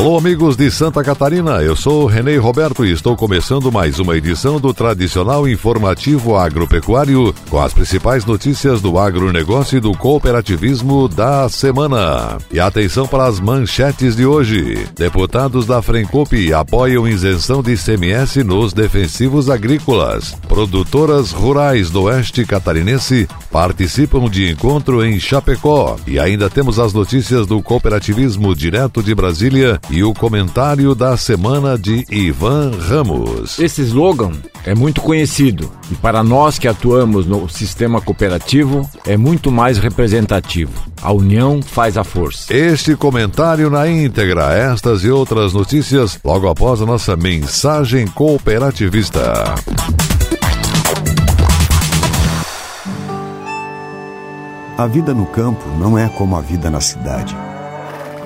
Alô, amigos de Santa Catarina, eu sou Renê Roberto e estou começando mais uma edição do tradicional informativo agropecuário com as principais notícias do agronegócio e do cooperativismo da semana. E atenção para as manchetes de hoje. Deputados da Frencope apoiam isenção de ICMS nos defensivos agrícolas. Produtoras rurais do oeste catarinense participam de encontro em Chapecó. E ainda temos as notícias do cooperativismo direto de Brasília e o comentário da semana de Ivan Ramos. Esse slogan é muito conhecido e para nós que atuamos no sistema cooperativo é muito mais representativo. A união faz a força. Este comentário na íntegra, estas e outras notícias logo após a nossa mensagem cooperativista. A vida no campo não é como a vida na cidade.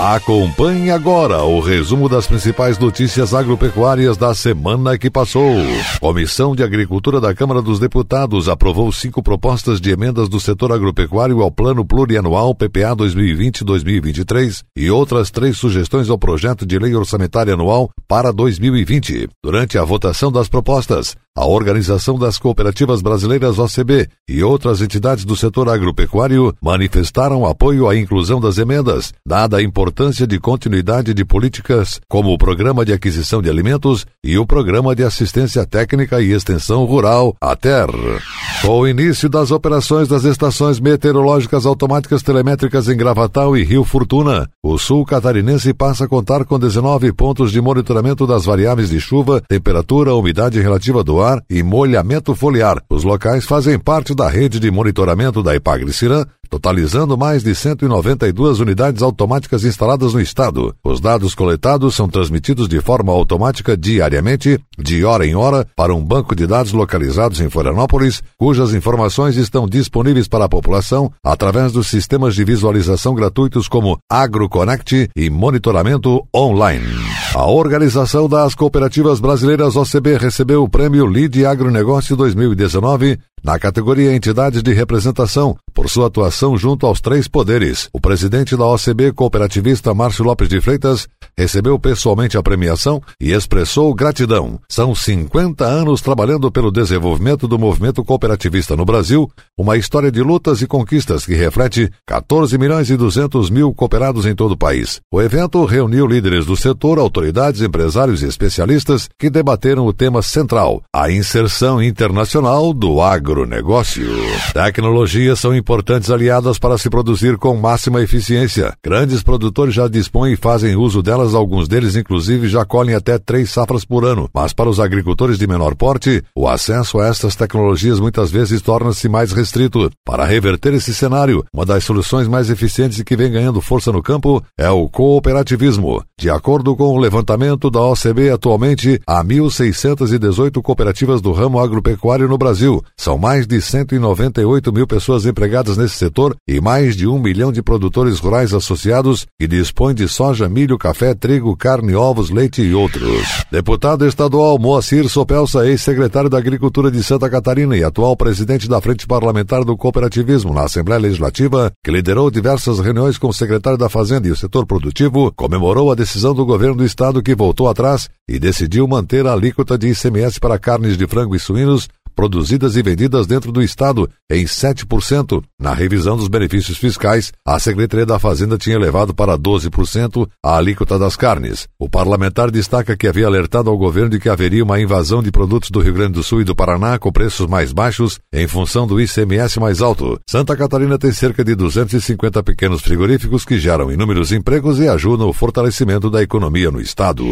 Acompanhe agora o resumo das principais notícias agropecuárias da semana que passou. Comissão de Agricultura da Câmara dos Deputados aprovou cinco propostas de emendas do setor agropecuário ao Plano Plurianual PPA 2020-2023 e outras três sugestões ao projeto de lei orçamentária anual para 2020. Durante a votação das propostas, a Organização das Cooperativas Brasileiras OCB e outras entidades do setor agropecuário manifestaram apoio à inclusão das emendas, dada a importância de continuidade de políticas como o Programa de Aquisição de Alimentos e o Programa de Assistência Técnica e Extensão Rural, ATER. Com o início das operações das estações meteorológicas automáticas telemétricas em Gravatal e Rio Fortuna, o sul catarinense passa a contar com 19 pontos de monitoramento das variáveis de chuva, temperatura, umidade relativa do ar e molhamento foliar. Os locais fazem parte da rede de monitoramento da Ipagre-Cirã, totalizando mais de 192 unidades automáticas instaladas no estado. Os dados coletados são transmitidos de forma automática diariamente, de hora em hora, para um banco de dados localizados em Florianópolis, cujas informações estão disponíveis para a população através dos sistemas de visualização gratuitos como AgroConnect e monitoramento online. A Organização das Cooperativas Brasileiras OCB recebeu o prêmio Lide Agronegócio 2019 na categoria Entidades de Representação, por sua atuação junto aos três poderes. O presidente da OCB cooperativista Márcio Lopes de Freitas recebeu pessoalmente a premiação e expressou gratidão. São 50 anos trabalhando pelo desenvolvimento do movimento cooperativista no Brasil, uma história de lutas e conquistas que reflete 14 milhões e 200 mil cooperados em todo o país. O evento reuniu líderes do setor, autoridades, empresários e especialistas que debateram o tema central, a inserção internacional do agronegócio. Tecnologias são importantes aliadas para se produzir com máxima eficiência. Grandes produtores já dispõem e fazem uso delas, alguns deles inclusive já colhem até três safras por ano. Mas para os agricultores de menor porte, o acesso a estas tecnologias muitas vezes torna-se mais restrito. Para reverter esse cenário, uma das soluções mais eficientes e que vem ganhando força no campo é o cooperativismo. De acordo com o levantamento da OCB, atualmente há 1.618 cooperativas do ramo agropecuário no Brasil. São mais de 198 mil pessoas empregadas nesse setor e mais de um milhão de produtores rurais associados que dispõem de soja, milho, café, trigo, carne, ovos, leite e outros. Deputado estadual Moacir Sopelsa, ex-secretário da Agricultura de Santa Catarina e atual presidente da Frente Parlamentar do Cooperativismo na Assembleia Legislativa, que liderou diversas reuniões com o secretário da Fazenda e o setor produtivo, comemorou a decisão do governo do estado que voltou atrás e decidiu manter a alíquota de ICMS para carnes de frango e suínos produzidas e vendidas dentro do Estado em 7%. Na revisão dos benefícios fiscais, a Secretaria da Fazenda tinha elevado para 12% a alíquota das carnes. O parlamentar destaca que havia alertado ao governo de que haveria uma invasão de produtos do Rio Grande do Sul e do Paraná com preços mais baixos em função do ICMS mais alto. Santa Catarina tem cerca de 250 pequenos frigoríficos que geram inúmeros empregos e ajudam o fortalecimento da economia no estado.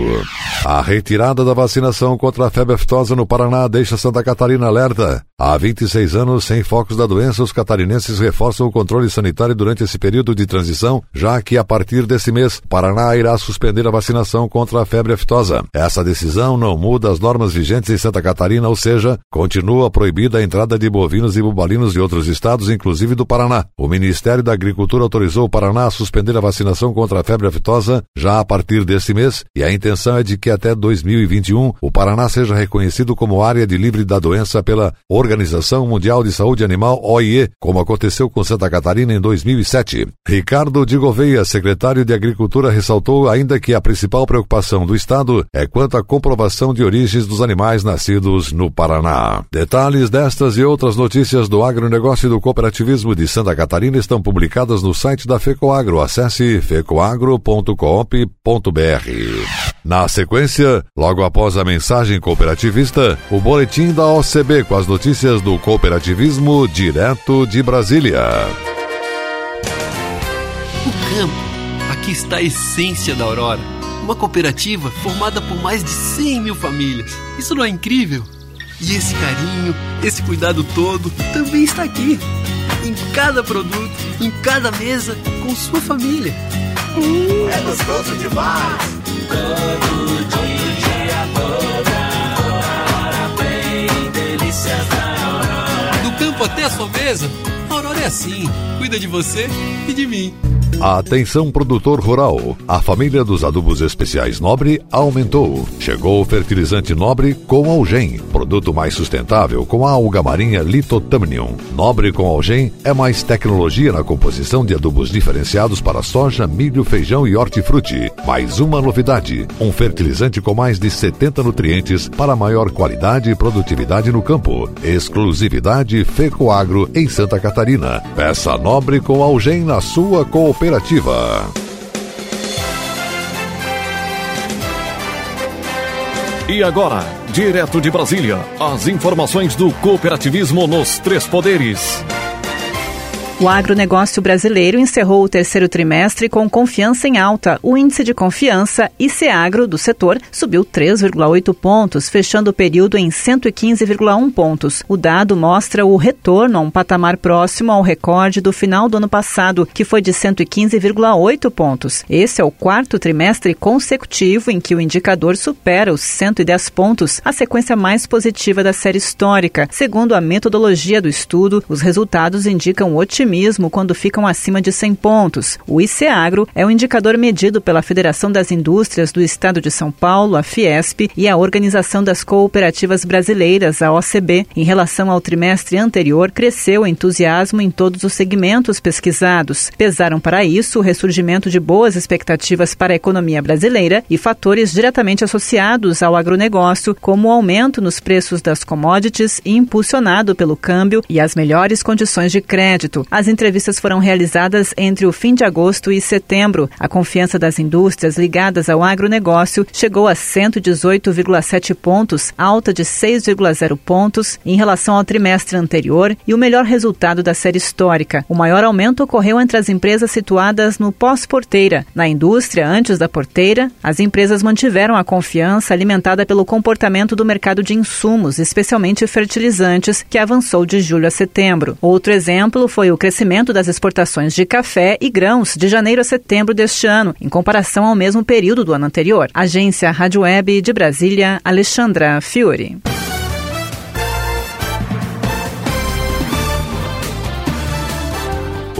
A retirada da vacinação contra a febre aftosa no Paraná deixa Santa Catarina alerta. Há 26 anos, sem focos da doença, os catarinenses reforçam o controle sanitário durante esse período de transição, já que a partir desse mês, Paraná irá suspender a vacinação contra a febre aftosa. Essa decisão não muda as normas vigentes em Santa Catarina, ou seja, continua proibida a entrada de bovinos e bubalinos de outros estados, inclusive do Paraná. O Ministério da Agricultura autorizou o Paraná a suspender a vacinação contra a febre aftosa já a partir deste mês, e a intenção é de que até 2021 o Paraná seja reconhecido como área de livre da doença pela Organização Mundial de Saúde Animal, OIE, como aconteceu com Santa Catarina em 2007. Ricardo de Gouveia, secretário de Agricultura, ressaltou ainda que a principal preocupação do Estado é quanto à comprovação de origens dos animais nascidos no Paraná. Detalhes destas e outras notícias do agronegócio e do cooperativismo de Santa Catarina estão publicadas no site da FECOAGRO. Acesse fecoagro.coop.br. Na sequência, logo após a mensagem cooperativista, o boletim da OCB com as notícias do cooperativismo direto de Brasília. O campo. Aqui está a essência da Aurora. Uma cooperativa formada por mais de 100 mil famílias. Isso não é incrível? E esse carinho, esse cuidado todo também está aqui. Em cada produto, em cada mesa, com sua família. Hum, é gostoso demais! Todo dia, toda Até a sua mesa, a Aurora é assim. Cuida de você e de mim. Atenção produtor rural. A família dos adubos especiais Nobre aumentou. Chegou o fertilizante Nobre com Algem, produto mais sustentável com a alga marinha Litotamnium. Nobre com Algem é mais tecnologia na composição de adubos diferenciados para soja, milho, feijão e hortifruti. Mais uma novidade, um fertilizante com mais de 70 nutrientes para maior qualidade e produtividade no campo. Exclusividade Fecoagro em Santa Catarina. Peça Nobre com Algem na sua cooperativa Cooperativa. E agora, direto de Brasília, as informações do cooperativismo nos três poderes. O agronegócio brasileiro encerrou o terceiro trimestre com confiança em alta. O índice de confiança ICEAGRO do setor subiu 3,8 pontos, fechando o período em 115,1 pontos. O dado mostra o retorno a um patamar próximo ao recorde do final do ano passado, que foi de 115,8 pontos. Esse é o quarto trimestre consecutivo em que o indicador supera os 110 pontos, a sequência mais positiva da série histórica. Segundo a metodologia do estudo, os resultados indicam otimismo quando ficam acima de 100 pontos. O ICEAGRO é o indicador medido pela Federação das Indústrias do Estado de São Paulo, a Fiesp, e a Organização das Cooperativas Brasileiras, a OCB. Em relação ao trimestre anterior, cresceu o entusiasmo em todos os segmentos pesquisados. Pesaram para isso o ressurgimento de boas expectativas para a economia brasileira e fatores diretamente associados ao agronegócio, como o aumento nos preços das commodities impulsionado pelo câmbio e as melhores condições de crédito. As entrevistas foram realizadas entre o fim de agosto e setembro. A confiança das indústrias ligadas ao agronegócio chegou a 118,7 pontos, alta de 6,0 pontos em relação ao trimestre anterior e o melhor resultado da série histórica. O maior aumento ocorreu entre as empresas situadas no pós-porteira. Na indústria, antes da porteira, as empresas mantiveram a confiança alimentada pelo comportamento do mercado de insumos, especialmente fertilizantes, que avançou de julho a setembro. Outro exemplo foi o crescimento das exportações de café e grãos de janeiro a setembro deste ano, em comparação ao mesmo período do ano anterior. Agência Rádio Web de Brasília, Alexandra Fiore.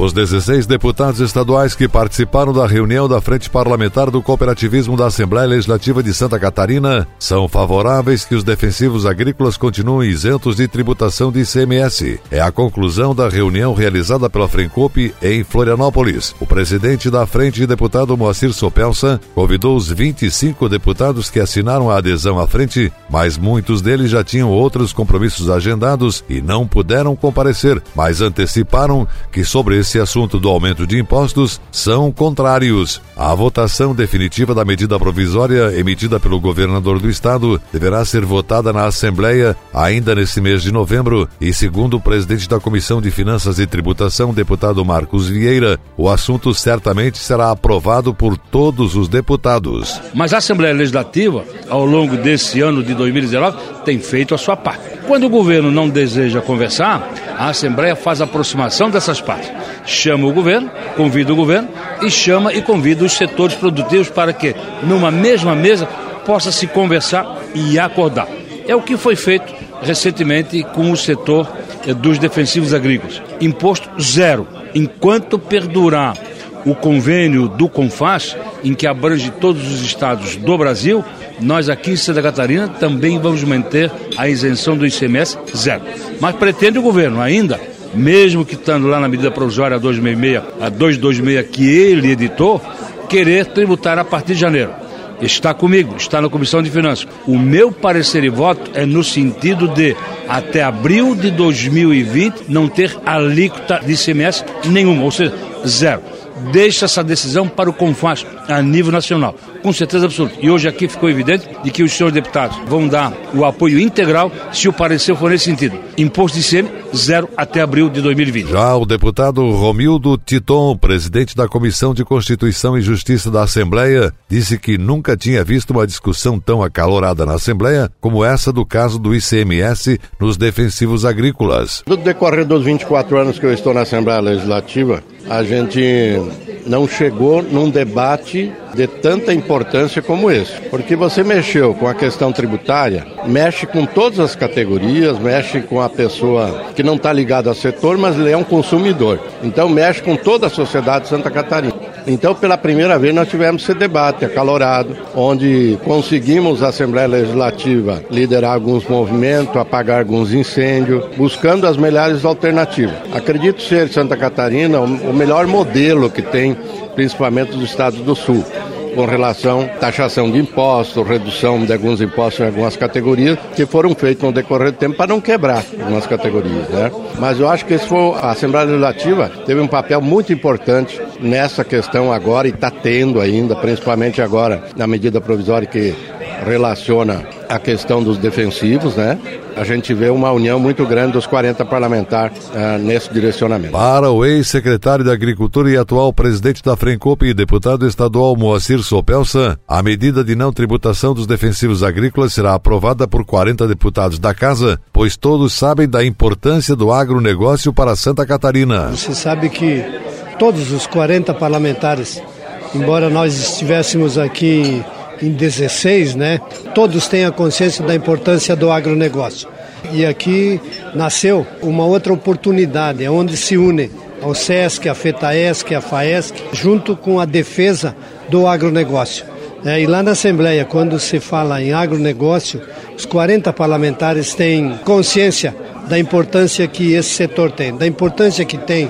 Os 16 deputados estaduais que participaram da reunião da Frente Parlamentar do Cooperativismo da Assembleia Legislativa de Santa Catarina são favoráveis que os defensivos agrícolas continuem isentos de tributação de ICMS. É a conclusão da reunião realizada pela Frencope em Florianópolis. O presidente da frente, deputado Moacir Sopelsa, convidou os 25 deputados que assinaram a adesão à frente, mas muitos deles já tinham outros compromissos agendados e não puderam comparecer, mas anteciparam que sobre esse esse assunto do aumento de impostos são contrários. A votação definitiva da medida provisória emitida pelo governador do estado deverá ser votada na Assembleia ainda nesse mês de novembro e, segundo o presidente da Comissão de Finanças e Tributação, deputado Marcos Vieira, o assunto certamente será aprovado por todos os deputados. Mas a Assembleia Legislativa, ao longo desse ano de 2019, tem feito a sua parte. Quando o governo não deseja conversar, a Assembleia faz a aproximação dessas partes chama o governo, convida o governo e chama e convida os setores produtivos para que, numa mesma mesa, possa se conversar e acordar. É o que foi feito recentemente com o setor eh, dos defensivos agrícolas. Imposto zero. Enquanto perdurar o convênio do CONFAS, em que abrange todos os estados do Brasil, nós aqui em Santa Catarina também vamos manter a isenção do ICMS zero. Mas pretende o governo ainda mesmo que estando lá na medida provisória 266, a 226 que ele editou, querer tributar a partir de janeiro. Está comigo, está na Comissão de Finanças. O meu parecer e voto é no sentido de, até abril de 2020, não ter alíquota de ICMS nenhuma, ou seja, zero deixa essa decisão para o CONFAS a nível nacional, com certeza absoluta. E hoje aqui ficou evidente de que os senhores deputados vão dar o apoio integral se o parecer for nesse sentido. Imposto de ICM, zero até abril de 2020. Já o deputado Romildo Titon, presidente da Comissão de Constituição e Justiça da Assembleia, disse que nunca tinha visto uma discussão tão acalorada na Assembleia como essa do caso do ICMS nos defensivos agrícolas. No decorrer dos 24 anos que eu estou na Assembleia Legislativa, a gente não chegou num debate de tanta importância como esse. Porque você mexeu com a questão tributária, mexe com todas as categorias, mexe com a pessoa que não está ligada ao setor, mas é um consumidor. Então mexe com toda a sociedade de Santa Catarina. Então, pela primeira vez, nós tivemos esse debate acalorado, onde conseguimos, a Assembleia Legislativa, liderar alguns movimentos, apagar alguns incêndios, buscando as melhores alternativas. Acredito ser Santa Catarina o melhor modelo que tem, principalmente dos estados do Sul com relação à taxação de impostos, redução de alguns impostos em algumas categorias, que foram feitos no decorrer do tempo para não quebrar algumas categorias. Né? Mas eu acho que esse foi, a Assembleia Legislativa teve um papel muito importante nessa questão agora e está tendo ainda, principalmente agora na medida provisória que relaciona a questão dos defensivos, né? A gente vê uma união muito grande dos 40 parlamentares uh, nesse direcionamento. Para o ex-secretário da Agricultura e atual presidente da Frencope e deputado estadual Moacir Sopelsa, a medida de não tributação dos defensivos agrícolas será aprovada por 40 deputados da Casa, pois todos sabem da importância do agronegócio para Santa Catarina. Você sabe que todos os 40 parlamentares, embora nós estivéssemos aqui em 16, né? Todos têm a consciência da importância do agronegócio. E aqui nasceu uma outra oportunidade, é onde se une ao SESC, a FETAESC, a FAESC, junto com a defesa do agronegócio. É, e lá na Assembleia, quando se fala em agronegócio, os 40 parlamentares têm consciência da importância que esse setor tem, da importância que tem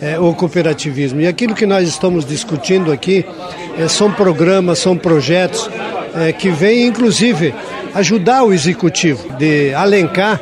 é, o cooperativismo. E aquilo que nós estamos discutindo aqui é, são programas, são projetos é, que vêm, inclusive, ajudar o executivo de alencar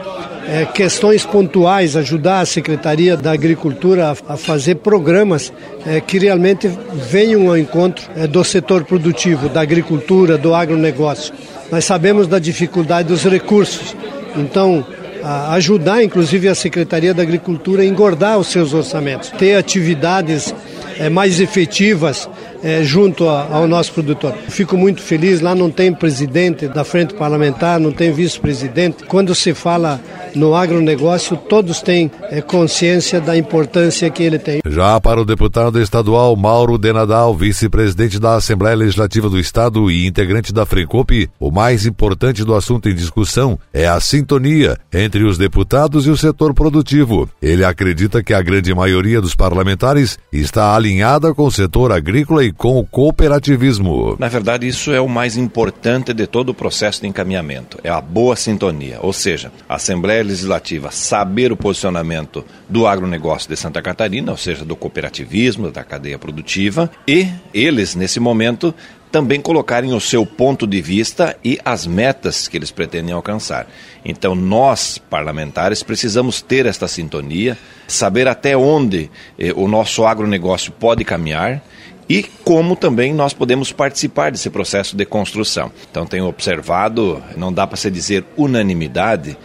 é, questões pontuais, ajudar a Secretaria da Agricultura a, a fazer programas é, que realmente venham ao encontro é, do setor produtivo, da agricultura, do agronegócio. Nós sabemos da dificuldade dos recursos, então ajudar inclusive a Secretaria da Agricultura a engordar os seus orçamentos, ter atividades é, mais efetivas é, junto a, ao nosso produtor. Fico muito feliz, lá não tem presidente da frente parlamentar, não tem vice-presidente. Quando se fala no agronegócio, todos têm é, consciência da importância que ele tem. Já para o deputado estadual Mauro Denadal, vice-presidente da Assembleia Legislativa do Estado e integrante da Frencope, o mais importante do assunto em discussão é a sintonia entre os deputados e o setor produtivo. Ele acredita que a grande maioria dos parlamentares está alinhada com o setor agrícola e com o cooperativismo. Na verdade, isso é o mais importante de todo o processo de encaminhamento, é a boa sintonia, ou seja, a Assembleia Legislativa saber o posicionamento do agronegócio de Santa Catarina, ou seja, do cooperativismo, da cadeia produtiva, e eles, nesse momento, também colocarem o seu ponto de vista e as metas que eles pretendem alcançar. Então, nós, parlamentares, precisamos ter esta sintonia, saber até onde eh, o nosso agronegócio pode caminhar e como também nós podemos participar desse processo de construção. Então, tenho observado, não dá para se dizer unanimidade,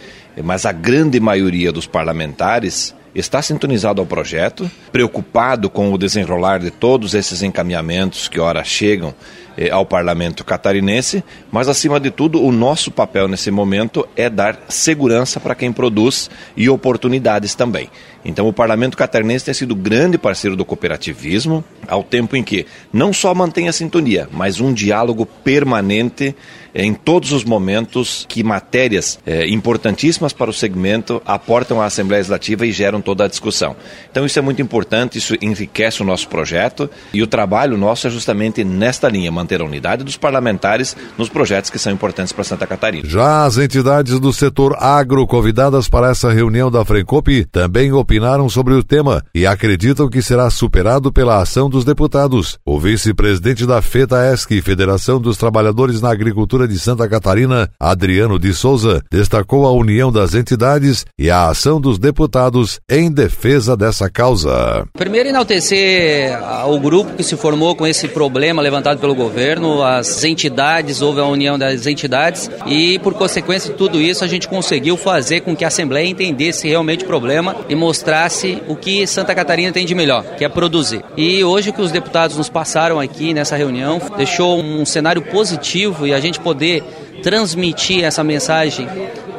mas a grande maioria dos parlamentares está sintonizado ao projeto, preocupado com o desenrolar de todos esses encaminhamentos que ora chegam eh, ao parlamento catarinense, mas acima de tudo, o nosso papel nesse momento é dar segurança para quem produz e oportunidades também. Então, o parlamento catarinense tem sido grande parceiro do cooperativismo, ao tempo em que não só mantém a sintonia, mas um diálogo permanente em todos os momentos que matérias eh, importantíssimas para o segmento aportam à Assembleia Legislativa e geram toda a discussão. Então, isso é muito importante, isso enriquece o nosso projeto e o trabalho nosso é justamente nesta linha manter a unidade dos parlamentares nos projetos que são importantes para Santa Catarina. Já as entidades do setor agro convidadas para essa reunião da Frencope também opinaram sobre o tema e acreditam que será superado pela ação dos deputados. O vice-presidente da FETA-ESC, Federação dos Trabalhadores na Agricultura de Santa Catarina, Adriano de Souza, destacou a união das entidades e a ação dos deputados em defesa dessa causa. Primeiro, enaltecer o grupo que se formou com esse problema levantado pelo governo as entidades, houve a união das entidades e, por consequência de tudo isso, a gente conseguiu fazer com que a Assembleia entendesse realmente o problema e mostrasse o que Santa Catarina tem de melhor, que é produzir. E hoje o que os deputados nos passaram aqui nessa reunião deixou um cenário positivo e a gente poder transmitir essa mensagem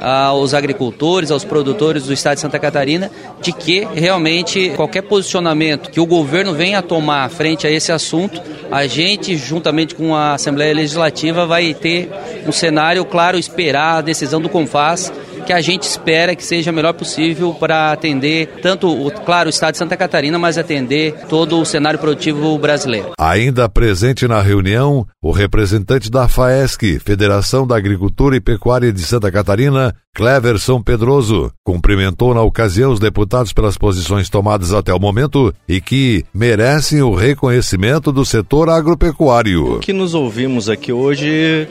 aos agricultores, aos produtores do estado de Santa Catarina, de que realmente qualquer posicionamento que o governo venha a tomar frente a esse assunto, a gente, juntamente com a Assembleia Legislativa, vai ter um cenário claro, esperar a decisão do CONFAS que a gente espera que seja o melhor possível para atender tanto, o, claro, o estado de Santa Catarina, mas atender todo o cenário produtivo brasileiro. Ainda presente na reunião, o representante da FAESC, Federação da Agricultura e Pecuária de Santa Catarina, Cleverson Pedroso, cumprimentou na ocasião os deputados pelas posições tomadas até o momento e que merecem o reconhecimento do setor agropecuário. O que nos ouvimos aqui hoje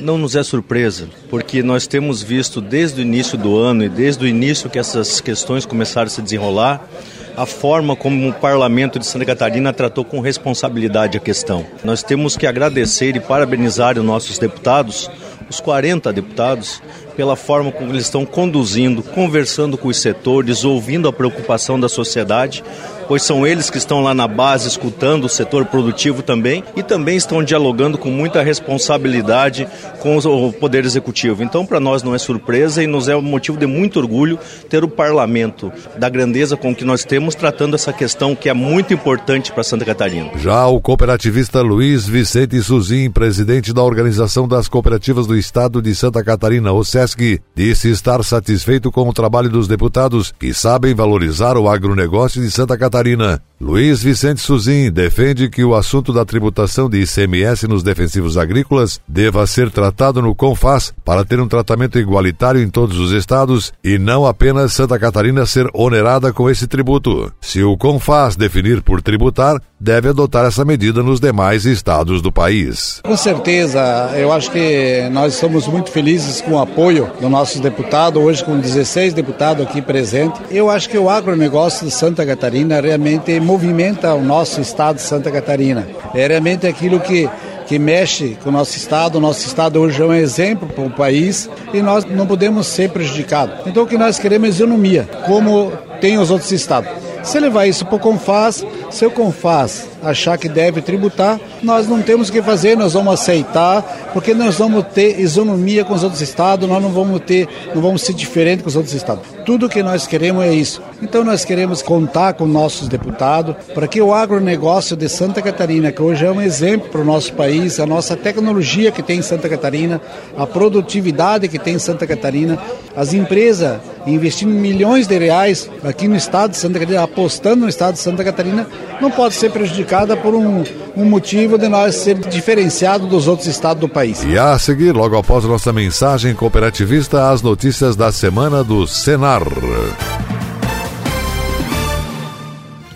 não nos é surpresa, porque nós temos visto desde o início do ano e desde o início que essas questões começaram a se desenrolar, a forma como o parlamento de Santa Catarina tratou com responsabilidade a questão. Nós temos que agradecer e parabenizar os nossos deputados, os 40 deputados, pela forma como eles estão conduzindo, conversando com os setores, ouvindo a preocupação da sociedade, pois são eles que estão lá na base escutando o setor produtivo também e também estão dialogando com muita responsabilidade com o Poder Executivo. Então, para nós não é surpresa e nos é um motivo de muito orgulho ter o parlamento da grandeza com que nós temos tratando essa questão que é muito importante para Santa Catarina. Já o cooperativista Luiz Vicente Suzin, presidente da Organização das Cooperativas do Estado de Santa Catarina, OSESC, disse estar satisfeito com o trabalho dos deputados que sabem valorizar o agronegócio de Santa Catarina Catarina. Luiz Vicente Suzin defende que o assunto da tributação de ICMS nos defensivos agrícolas deva ser tratado no CONFAS para ter um tratamento igualitário em todos os estados e não apenas Santa Catarina ser onerada com esse tributo. Se o CONFAS definir por tributar, deve adotar essa medida nos demais estados do país. Com certeza, eu acho que nós somos muito felizes com o apoio do nosso deputado, hoje com 16 deputados aqui presentes. Eu acho que o agronegócio de Santa Catarina realmente movimenta o nosso estado de Santa Catarina. É realmente aquilo que que mexe com o nosso estado. O nosso estado hoje é um exemplo para o país e nós não podemos ser prejudicados. Então o que nós queremos é isonomia, como tem os outros estados. Se levar isso para o Confaz, Se o Confaz achar que deve tributar, nós não temos o que fazer, nós vamos aceitar, porque nós vamos ter isonomia com os outros estados, nós não vamos ter, não vamos ser diferente com os outros estados. Tudo que nós queremos é isso. Então nós queremos contar com nossos deputados para que o agronegócio de Santa Catarina, que hoje é um exemplo para o nosso país, a nossa tecnologia que tem em Santa Catarina, a produtividade que tem em Santa Catarina, as empresas investindo milhões de reais aqui no estado de Santa Catarina, apostando no estado de Santa Catarina, não pode ser prejudicada por um, um motivo de nós ser diferenciado dos outros estados do país. E a seguir, logo após nossa mensagem cooperativista, as notícias da semana do Senar.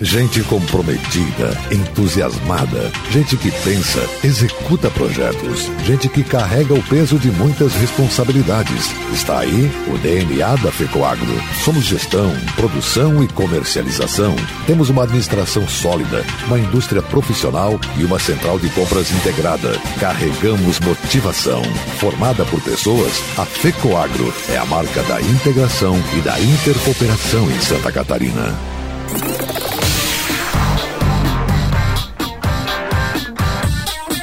Gente comprometida, entusiasmada, gente que pensa, executa projetos, gente que carrega o peso de muitas responsabilidades. Está aí o DNA da FECOAGRO. Somos gestão, produção e comercialização. Temos uma administração sólida, uma indústria profissional e uma central de compras integrada. Carregamos motivação. Formada por pessoas, a FECOAGRO é a marca da integração e da intercooperação em Santa Catarina.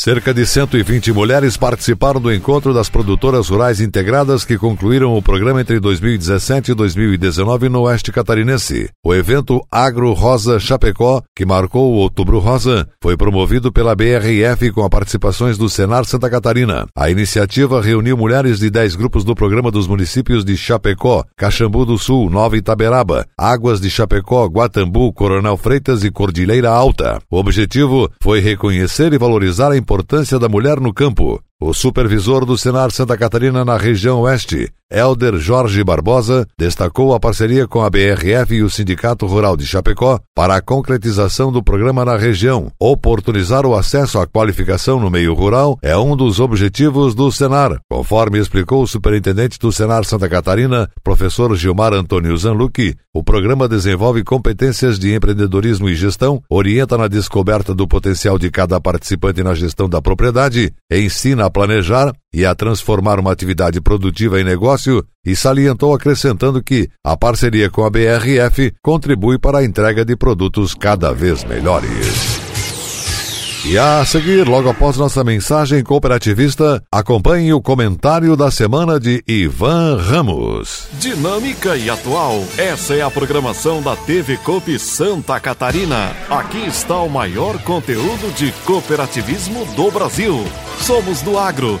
Cerca de 120 mulheres participaram do encontro das produtoras rurais integradas que concluíram o programa entre 2017 e 2019 no Oeste Catarinense. O evento Agro Rosa Chapecó, que marcou o Outubro Rosa, foi promovido pela BRF com a participações do Senar Santa Catarina. A iniciativa reuniu mulheres de 10 grupos do programa dos municípios de Chapecó, Caxambu do Sul, Nova Itaberaba, Águas de Chapecó, Guatambu, Coronel Freitas e Cordilheira Alta. O objetivo foi reconhecer e valorizar a importância da mulher no campo. O supervisor do Senar Santa Catarina na região oeste, Elder Jorge Barbosa, destacou a parceria com a BRF e o Sindicato Rural de Chapecó para a concretização do programa na região. Oportunizar o acesso à qualificação no meio rural é um dos objetivos do Senar, conforme explicou o superintendente do Senar Santa Catarina, professor Gilmar Antônio Zanlucchi. O programa desenvolve competências de empreendedorismo e gestão, orienta na descoberta do potencial de cada participante na gestão da propriedade, ensina a planejar e a transformar uma atividade produtiva em negócio e salientou acrescentando que a parceria com a BRF contribui para a entrega de produtos cada vez melhores. E a seguir, logo após nossa mensagem cooperativista, acompanhe o comentário da semana de Ivan Ramos. Dinâmica e atual. Essa é a programação da TV Coop Santa Catarina. Aqui está o maior conteúdo de cooperativismo do Brasil. Somos do agro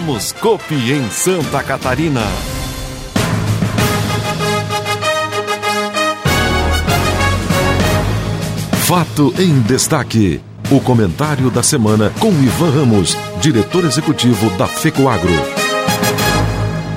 Somos Copi em Santa Catarina. Fato em destaque. O comentário da semana com Ivan Ramos, diretor executivo da FECOAGRO.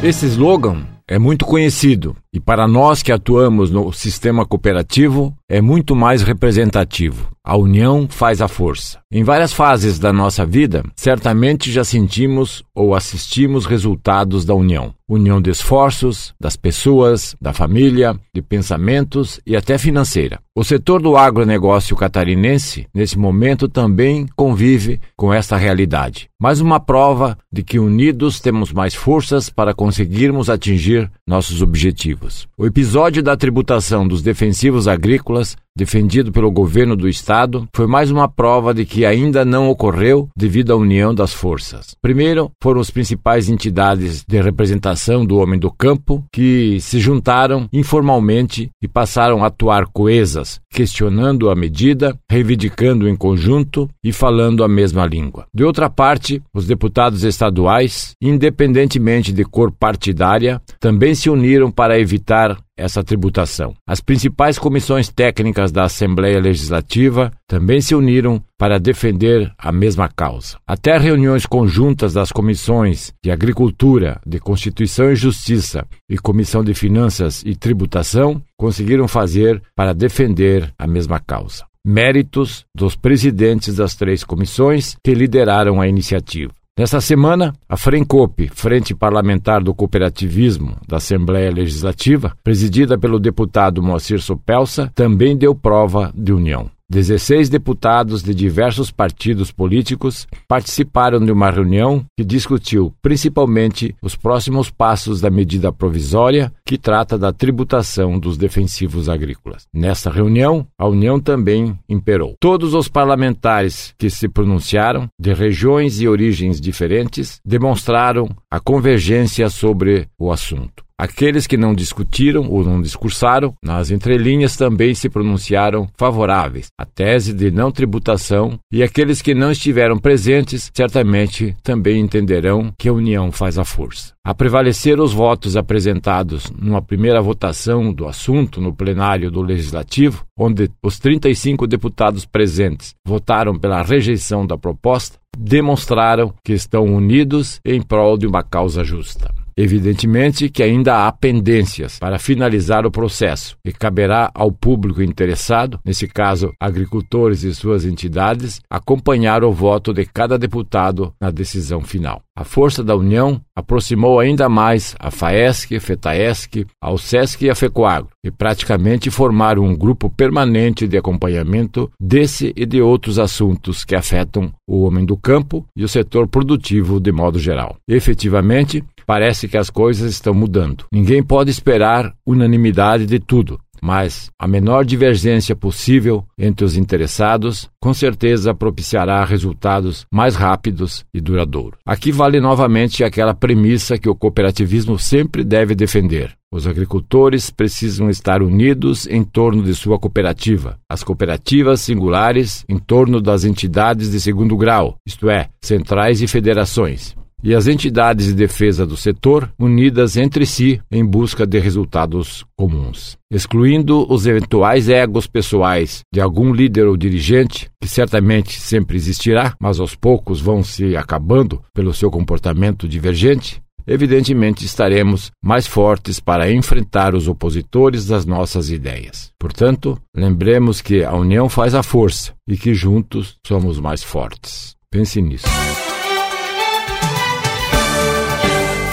Esse slogan é muito conhecido e para nós que atuamos no sistema cooperativo é muito mais representativo. A união faz a força. Em várias fases da nossa vida, certamente já sentimos ou assistimos resultados da união. União de esforços, das pessoas, da família, de pensamentos e até financeira. O setor do agronegócio catarinense, nesse momento, também convive com esta realidade. Mais uma prova de que unidos temos mais forças para conseguirmos atingir nossos objetivos. O episódio da tributação dos defensivos agrícolas defendido pelo governo do estado, foi mais uma prova de que ainda não ocorreu devido à união das forças. Primeiro, foram as principais entidades de representação do homem do campo que se juntaram informalmente e passaram a atuar coesas, questionando a medida, reivindicando em conjunto e falando a mesma língua. De outra parte, os deputados estaduais, independentemente de cor partidária, também se uniram para evitar essa tributação. As principais comissões técnicas da Assembleia Legislativa também se uniram para defender a mesma causa. Até reuniões conjuntas das comissões de Agricultura, de Constituição e Justiça e Comissão de Finanças e Tributação conseguiram fazer para defender a mesma causa. Méritos dos presidentes das três comissões que lideraram a iniciativa. Nesta semana, a FRENCOP, Frente Parlamentar do Cooperativismo da Assembleia Legislativa, presidida pelo deputado Moacir Sopelsa, também deu prova de união. 16 deputados de diversos partidos políticos participaram de uma reunião que discutiu principalmente os próximos passos da medida provisória que trata da tributação dos defensivos agrícolas. Nesta reunião, a União também imperou. Todos os parlamentares que se pronunciaram, de regiões e origens diferentes, demonstraram a convergência sobre o assunto. Aqueles que não discutiram ou não discursaram, nas entrelinhas também se pronunciaram favoráveis à tese de não tributação, e aqueles que não estiveram presentes certamente também entenderão que a união faz a força. A prevalecer os votos apresentados numa primeira votação do assunto no plenário do Legislativo, onde os 35 deputados presentes votaram pela rejeição da proposta, demonstraram que estão unidos em prol de uma causa justa. Evidentemente que ainda há pendências para finalizar o processo e caberá ao público interessado, nesse caso agricultores e suas entidades, acompanhar o voto de cada deputado na decisão final. A força da união aproximou ainda mais a FAESC, FETAESC, ao SESC e a FECOAGRO, e praticamente formaram um grupo permanente de acompanhamento desse e de outros assuntos que afetam o homem do campo e o setor produtivo de modo geral. Efetivamente, parece que as coisas estão mudando. Ninguém pode esperar unanimidade de tudo, mas a menor divergência possível entre os interessados com certeza propiciará resultados mais rápidos e duradouros. Aqui vale novamente aquela premissa que o cooperativismo sempre deve defender. Os agricultores precisam estar unidos em torno de sua cooperativa, as cooperativas singulares em torno das entidades de segundo grau, isto é, centrais e federações e as entidades de defesa do setor unidas entre si em busca de resultados comuns. Excluindo os eventuais egos pessoais de algum líder ou dirigente, que certamente sempre existirá, mas aos poucos vão se acabando pelo seu comportamento divergente, evidentemente estaremos mais fortes para enfrentar os opositores das nossas ideias. Portanto, lembremos que a união faz a força e que juntos somos mais fortes. Pense nisso.